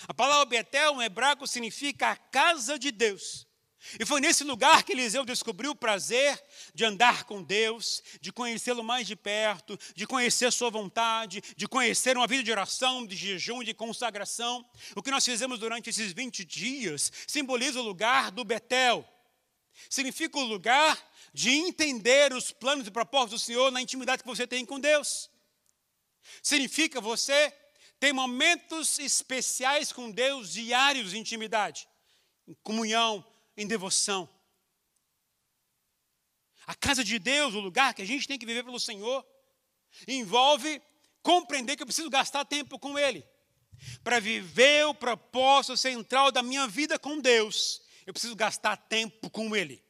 A palavra Betel, em hebraico, significa a casa de Deus. E foi nesse lugar que Eliseu descobriu o prazer de andar com Deus, de conhecê-lo mais de perto, de conhecer sua vontade, de conhecer uma vida de oração, de jejum, de consagração. O que nós fizemos durante esses 20 dias simboliza o lugar do Betel. Significa o lugar de entender os planos e propósitos do Senhor na intimidade que você tem com Deus. Significa você ter momentos especiais com Deus, diários de intimidade, em comunhão, em devoção. A casa de Deus, o lugar que a gente tem que viver pelo Senhor, envolve compreender que eu preciso gastar tempo com Ele. Para viver o propósito central da minha vida com Deus, eu preciso gastar tempo com Ele.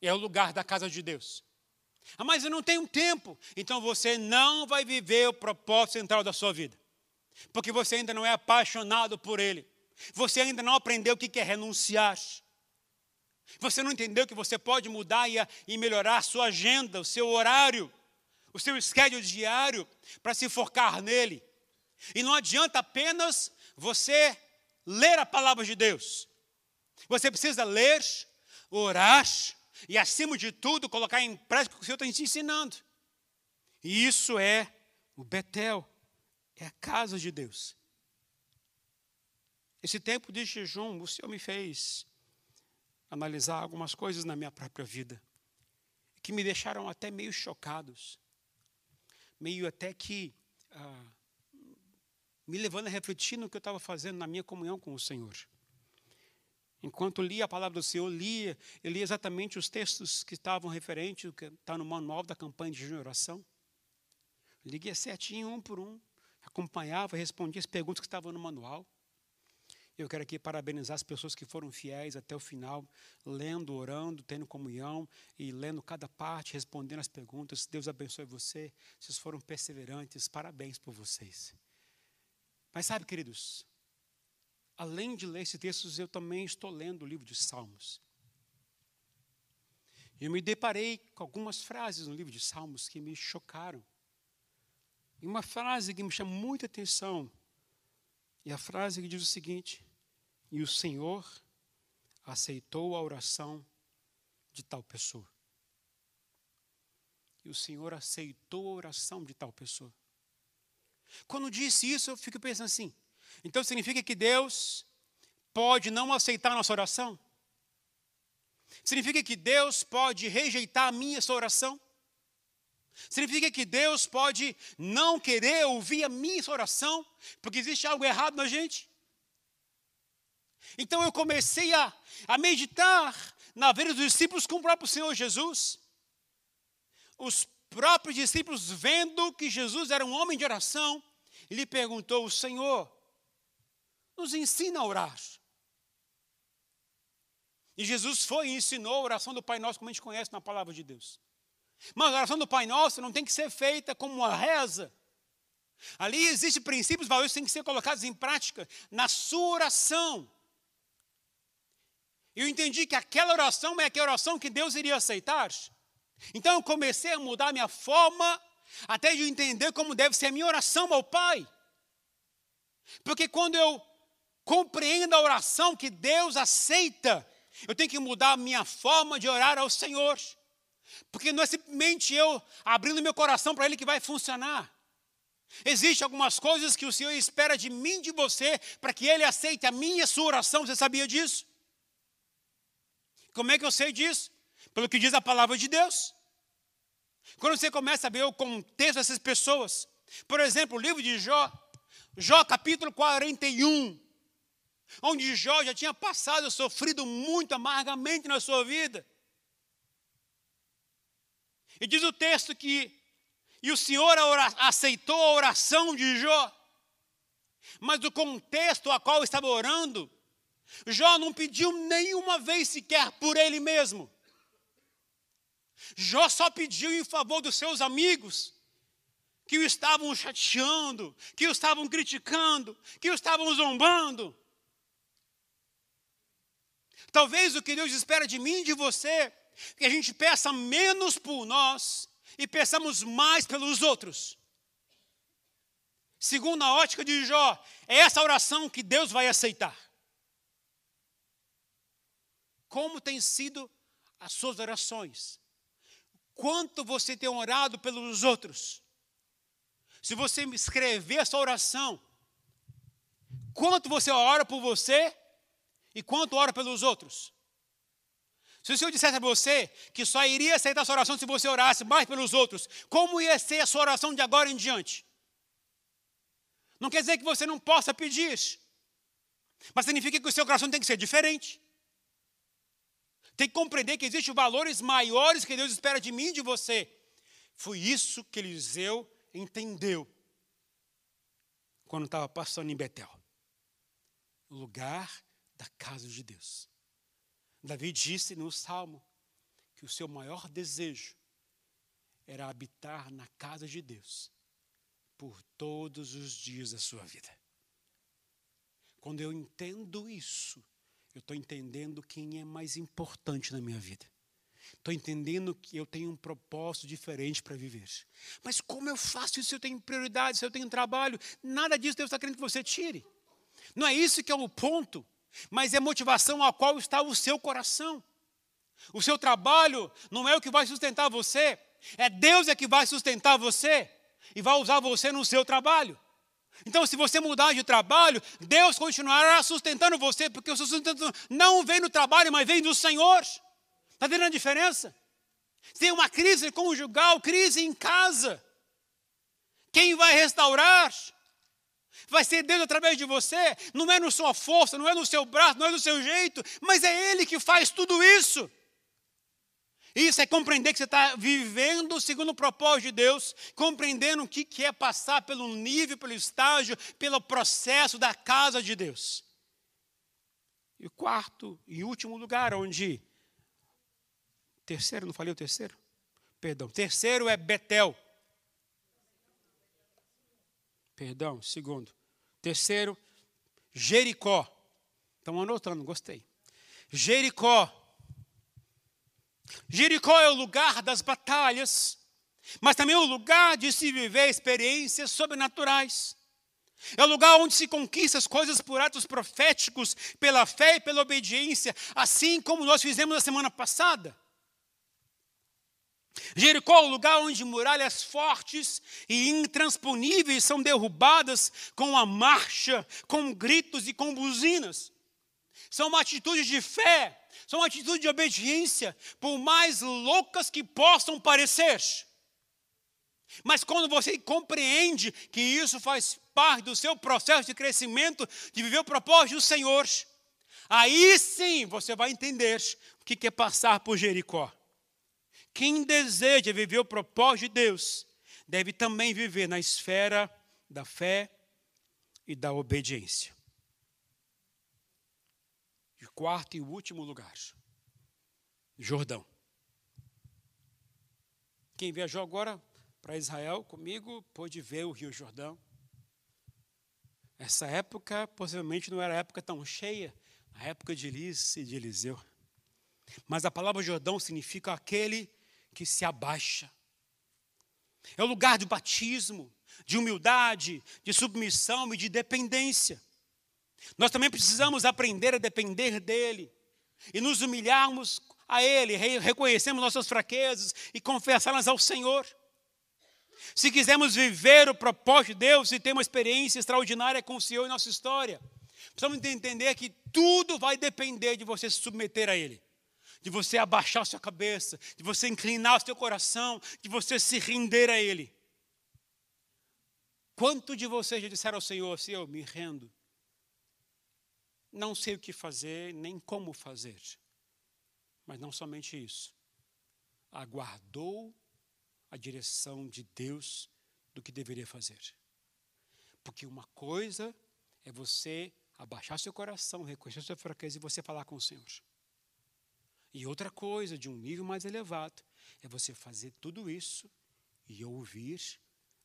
É o lugar da casa de Deus. Ah, mas eu não tenho tempo. Então você não vai viver o propósito central da sua vida. Porque você ainda não é apaixonado por Ele. Você ainda não aprendeu o que é renunciar. Você não entendeu que você pode mudar e, melhorar a sua agenda, o seu horário, o seu schedule diário para se focar nele. E não adianta apenas você ler a palavra de Deus. Você precisa ler, orar, e, acima de tudo, colocar em prática o que o Senhor está te ensinando. E isso é o Betel, é a casa de Deus. Esse tempo de jejum, o Senhor me fez analisar algumas coisas na minha própria vida, que me deixaram até meio chocados, meio até que ah, me levando a refletir no que eu estava fazendo na minha comunhão com o Senhor. Enquanto lia a palavra do Senhor, lia, eu lia exatamente os textos que estavam referentes, que está no manual da campanha de oração. Liguei certinho, um por um, acompanhava, respondia as perguntas que estavam no manual. Eu quero aqui parabenizar as pessoas que foram fiéis até o final, lendo, orando, tendo comunhão e lendo cada parte, respondendo as perguntas. Deus abençoe você. Vocês foram perseverantes. Parabéns por vocês. Mas sabe, queridos, além de ler esses textos, eu também estou lendo o livro de Salmos. Eu me deparei com algumas frases no livro de Salmos que me chocaram. E uma frase que me chama muita atenção, e a frase que diz o seguinte: E o Senhor aceitou a oração de tal pessoa. E o Senhor aceitou a oração de tal pessoa. Quando disse isso, eu fico pensando assim: então significa que Deus pode não aceitar a nossa oração? Significa que Deus pode rejeitar a minha oração? Significa que Deus pode não querer ouvir a minha oração, porque existe algo errado na gente? Então eu comecei a, a meditar na vida dos discípulos com o próprio Senhor Jesus. Os próprios discípulos, vendo que Jesus era um homem de oração, lhe perguntou: Senhor, nos ensina a orar. E Jesus foi e ensinou a oração do Pai Nosso, como a gente conhece na palavra de Deus. Mas a oração do Pai Nosso não tem que ser feita como uma reza. Ali existem princípios, valores que têm que ser colocados em prática na sua oração. Eu entendi que aquela oração é aquela oração que Deus iria aceitar. Então eu comecei a mudar minha forma, até de entender como deve ser a minha oração ao Pai. Porque quando eu compreendo a oração que Deus aceita, eu tenho que mudar a minha forma de orar ao Senhor. Porque não é simplesmente eu abrindo meu coração para Ele que vai funcionar. Existem algumas coisas que o Senhor espera de mim, de você, para que Ele aceite a minha e a sua oração. Você sabia disso? Como é que eu sei disso? Pelo que diz a palavra de Deus. Quando você começa a ver o contexto dessas pessoas, por exemplo, o livro de Jó, Jó capítulo 41, onde Jó já tinha passado, sofrido muito amargamente na sua vida. E diz o texto que, e o Senhor aceitou a oração de Jó, mas o contexto a qual estava orando, Jó não pediu nenhuma vez sequer por ele mesmo. Jó só pediu em favor dos seus amigos, que o estavam chateando, que o estavam criticando, que o estavam zombando. Talvez o que Deus espera de mim e de você que a gente peça menos por nós e peçamos mais pelos outros. Segundo a ótica de Jó, é essa oração que Deus vai aceitar. Como tem sido as suas orações? Quanto você tem orado pelos outros? Se você escrever essa oração, quanto você ora por você e quanto ora pelos outros? Se o Senhor dissesse a você que só iria aceitar a sua oração se você orasse mais pelos outros, como ia ser a sua oração de agora em diante? Não quer dizer que você não possa pedir, mas significa que o seu coração tem que ser diferente. Tem que compreender que existem valores maiores que Deus espera de mim e de você. Foi isso que Eliseu entendeu quando estava passando em Betel o lugar da casa de Deus. Davi disse no Salmo que o seu maior desejo era habitar na casa de Deus por todos os dias da sua vida. Quando eu entendo isso, eu estou entendendo quem é mais importante na minha vida. Estou entendendo que eu tenho um propósito diferente para viver. Mas como eu faço isso se eu tenho prioridade, se eu tenho trabalho? Nada disso Deus está querendo que você tire. Não é isso que é o ponto mas é motivação a qual está o seu coração. O seu trabalho não é o que vai sustentar você, é Deus é que vai sustentar você e vai usar você no seu trabalho. Então, se você mudar de trabalho, Deus continuará sustentando você, porque o seu sustento não vem no trabalho, mas vem do Senhor. Está vendo a diferença? Tem uma crise conjugal, crise em casa. Quem vai restaurar? Vai ser Deus através de você. Não é na sua força, não é no seu braço, não é no seu jeito, mas é Ele que faz tudo isso. Isso é compreender que você está vivendo segundo o propósito de Deus, compreendendo o que é passar pelo nível, pelo estágio, pelo processo da casa de Deus. E quarto e último lugar, onde. Terceiro, não falei o terceiro? Perdão. Terceiro é Betel. Perdão, segundo. Terceiro, Jericó. Estão anotando, gostei. Jericó Jericó é o lugar das batalhas, mas também é o lugar de se viver experiências sobrenaturais. É o lugar onde se conquista as coisas por atos proféticos, pela fé e pela obediência, assim como nós fizemos na semana passada. Jericó é o lugar onde muralhas fortes e intransponíveis são derrubadas com a marcha, com gritos e com buzinas. São uma atitude de fé são atitudes de obediência, por mais loucas que possam parecer. Mas quando você compreende que isso faz parte do seu processo de crescimento, de viver o propósito do Senhor, aí sim você vai entender o que é passar por Jericó. Quem deseja viver o propósito de Deus, deve também viver na esfera da fé e da obediência quarto e último lugar, Jordão. Quem viajou agora para Israel comigo pôde ver o Rio Jordão. Essa época possivelmente não era época tão cheia, a época de Elis e de Eliseu. Mas a palavra Jordão significa aquele que se abaixa. É o lugar de batismo, de humildade, de submissão e de dependência. Nós também precisamos aprender a depender dEle e nos humilharmos a Ele, reconhecemos nossas fraquezas e confessá-las ao Senhor. Se quisermos viver o propósito de Deus e ter uma experiência extraordinária com o Senhor em nossa história, precisamos entender que tudo vai depender de você se submeter a Ele, de você abaixar a sua cabeça, de você inclinar o seu coração, de você se render a Ele. Quanto de vocês já disseram ao Senhor, Senhor, eu me rendo, não sei o que fazer, nem como fazer. Mas não somente isso. Aguardou a direção de Deus do que deveria fazer. Porque uma coisa é você abaixar seu coração, reconhecer sua fraqueza e você falar com o Senhor. E outra coisa, de um nível mais elevado, é você fazer tudo isso e ouvir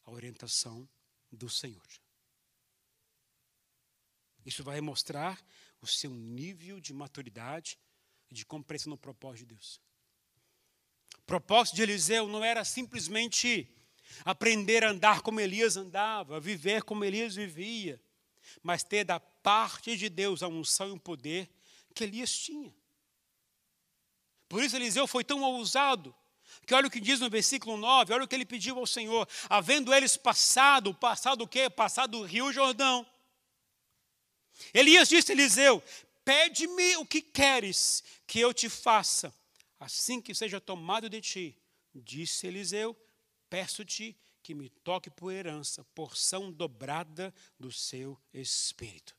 a orientação do Senhor. Isso vai mostrar o seu nível de maturidade e de compreensão no propósito de Deus. O propósito de Eliseu não era simplesmente aprender a andar como Elias andava, viver como Elias vivia, mas ter da parte de Deus a unção e o poder que Elias tinha. Por isso Eliseu foi tão ousado, que olha o que diz no versículo 9, olha o que ele pediu ao Senhor, havendo eles passado, passado o quê? Passado o rio Jordão, Elias disse a Eliseu: Pede-me o que queres que eu te faça, assim que seja tomado de ti. Disse Eliseu: Peço-te que me toque por herança, porção dobrada do seu espírito.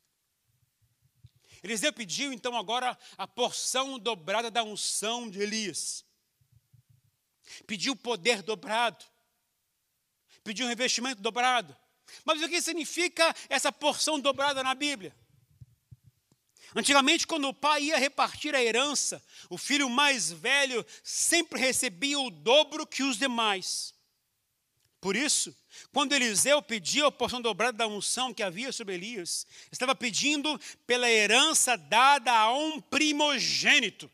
Eliseu pediu então agora a porção dobrada da unção de Elias. Pediu poder dobrado. Pediu revestimento dobrado. Mas o que significa essa porção dobrada na Bíblia? Antigamente, quando o pai ia repartir a herança, o filho mais velho sempre recebia o dobro que os demais. Por isso, quando Eliseu pediu a porção dobrada da unção que havia sobre Elias, estava pedindo pela herança dada a um primogênito.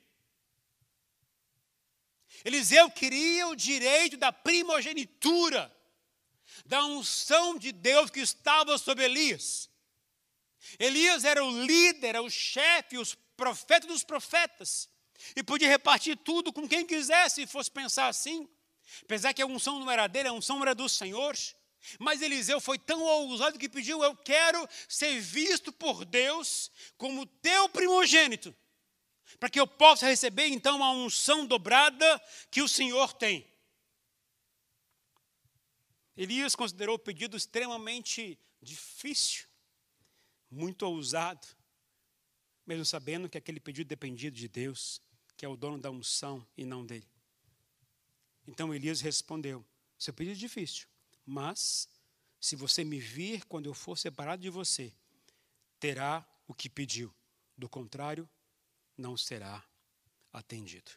Eliseu queria o direito da primogenitura, da unção de Deus que estava sobre Elias. Elias era o líder, era o chefe, os profetas dos profetas. E podia repartir tudo com quem quisesse, se fosse pensar assim. Apesar que a unção não era dele, a unção era do Senhor. Mas Eliseu foi tão ousado que pediu: Eu quero ser visto por Deus como teu primogênito, para que eu possa receber então a unção dobrada que o Senhor tem. Elias considerou o pedido extremamente difícil, muito ousado, mesmo sabendo que aquele pedido dependia de Deus, que é o dono da unção e não dele. Então Elias respondeu: Seu pedido é difícil, mas se você me vir quando eu for separado de você, terá o que pediu. Do contrário, não será atendido.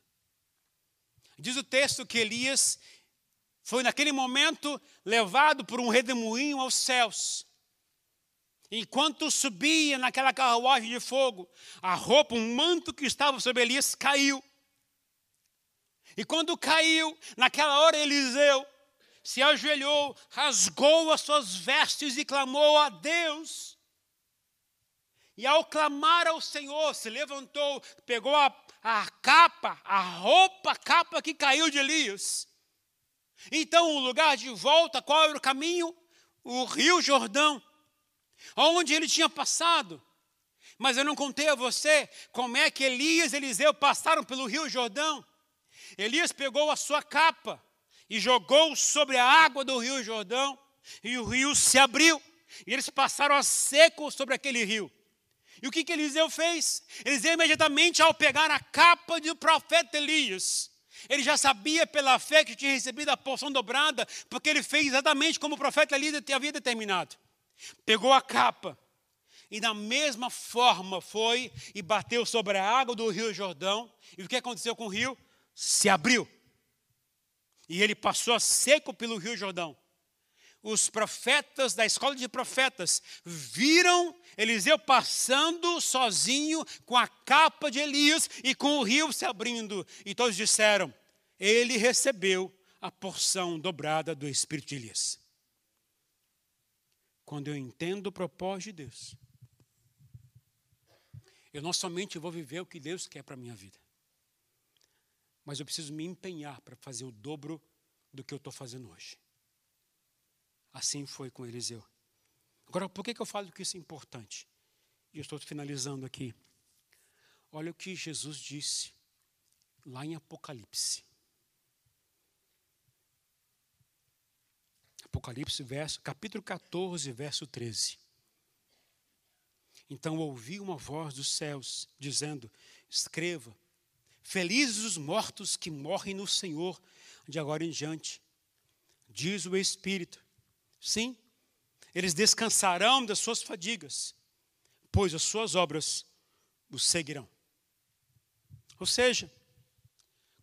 Diz o texto que Elias foi naquele momento levado por um redemoinho aos céus. Enquanto subia naquela carruagem de fogo, a roupa, um manto que estava sobre Elias caiu. E quando caiu, naquela hora Eliseu se ajoelhou, rasgou as suas vestes e clamou a Deus. E ao clamar ao Senhor, se levantou, pegou a, a capa, a roupa, a capa que caiu de Elias. Então, o lugar de volta, qual era o caminho? O rio Jordão, onde ele tinha passado. Mas eu não contei a você como é que Elias e Eliseu passaram pelo rio Jordão. Elias pegou a sua capa e jogou sobre a água do rio Jordão, e o rio se abriu, e eles passaram a seco sobre aquele rio. E o que, que Eliseu fez? Eliseu, imediatamente, ao pegar a capa do profeta Elias, ele já sabia pela fé que tinha recebido a porção dobrada, porque ele fez exatamente como o profeta Elias havia determinado. Pegou a capa, e da mesma forma foi e bateu sobre a água do rio Jordão. E o que aconteceu com o rio? Se abriu. E ele passou a seco pelo rio Jordão. Os profetas da escola de profetas viram Eliseu passando sozinho com a capa de Elias e com o rio se abrindo. E todos disseram: Ele recebeu a porção dobrada do Espírito de Elias. Quando eu entendo o propósito de Deus, eu não somente vou viver o que Deus quer para a minha vida, mas eu preciso me empenhar para fazer o dobro do que eu estou fazendo hoje. Assim foi com Eliseu. Agora, por que, que eu falo que isso é importante? E eu estou finalizando aqui. Olha o que Jesus disse lá em Apocalipse. Apocalipse, verso, capítulo 14, verso 13. Então ouvi uma voz dos céus dizendo: Escreva, Felizes os mortos que morrem no Senhor de agora em diante. Diz o Espírito. Sim, eles descansarão das suas fadigas, pois as suas obras os seguirão. Ou seja,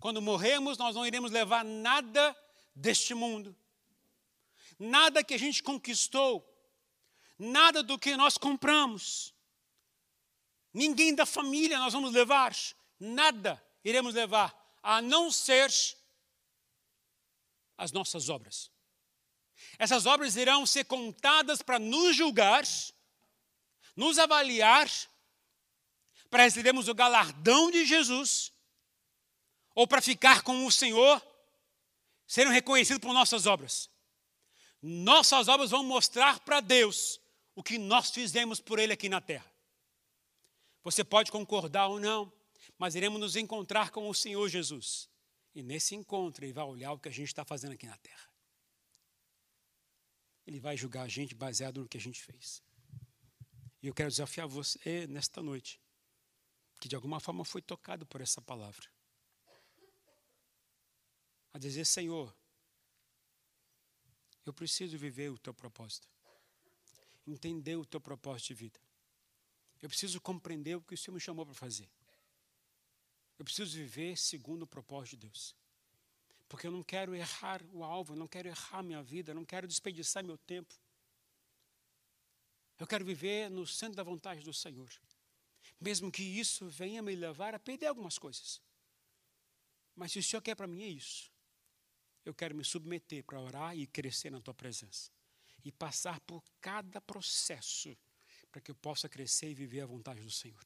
quando morremos, nós não iremos levar nada deste mundo, nada que a gente conquistou, nada do que nós compramos, ninguém da família nós vamos levar, nada iremos levar, a não ser as nossas obras. Essas obras irão ser contadas para nos julgar, nos avaliar, para recebermos o galardão de Jesus, ou para ficar com o Senhor, serem reconhecidos por nossas obras. Nossas obras vão mostrar para Deus o que nós fizemos por Ele aqui na terra. Você pode concordar ou não, mas iremos nos encontrar com o Senhor Jesus. E nesse encontro ele vai olhar o que a gente está fazendo aqui na terra. Ele vai julgar a gente baseado no que a gente fez. E eu quero desafiar você nesta noite, que de alguma forma foi tocado por essa palavra, a dizer: Senhor, eu preciso viver o teu propósito, entender o teu propósito de vida. Eu preciso compreender o que o Senhor me chamou para fazer. Eu preciso viver segundo o propósito de Deus. Porque eu não quero errar o alvo, eu não quero errar minha vida, eu não quero desperdiçar meu tempo. Eu quero viver no centro da vontade do Senhor. Mesmo que isso venha me levar a perder algumas coisas. Mas se o Senhor quer para mim é isso. Eu quero me submeter para orar e crescer na tua presença. E passar por cada processo para que eu possa crescer e viver a vontade do Senhor.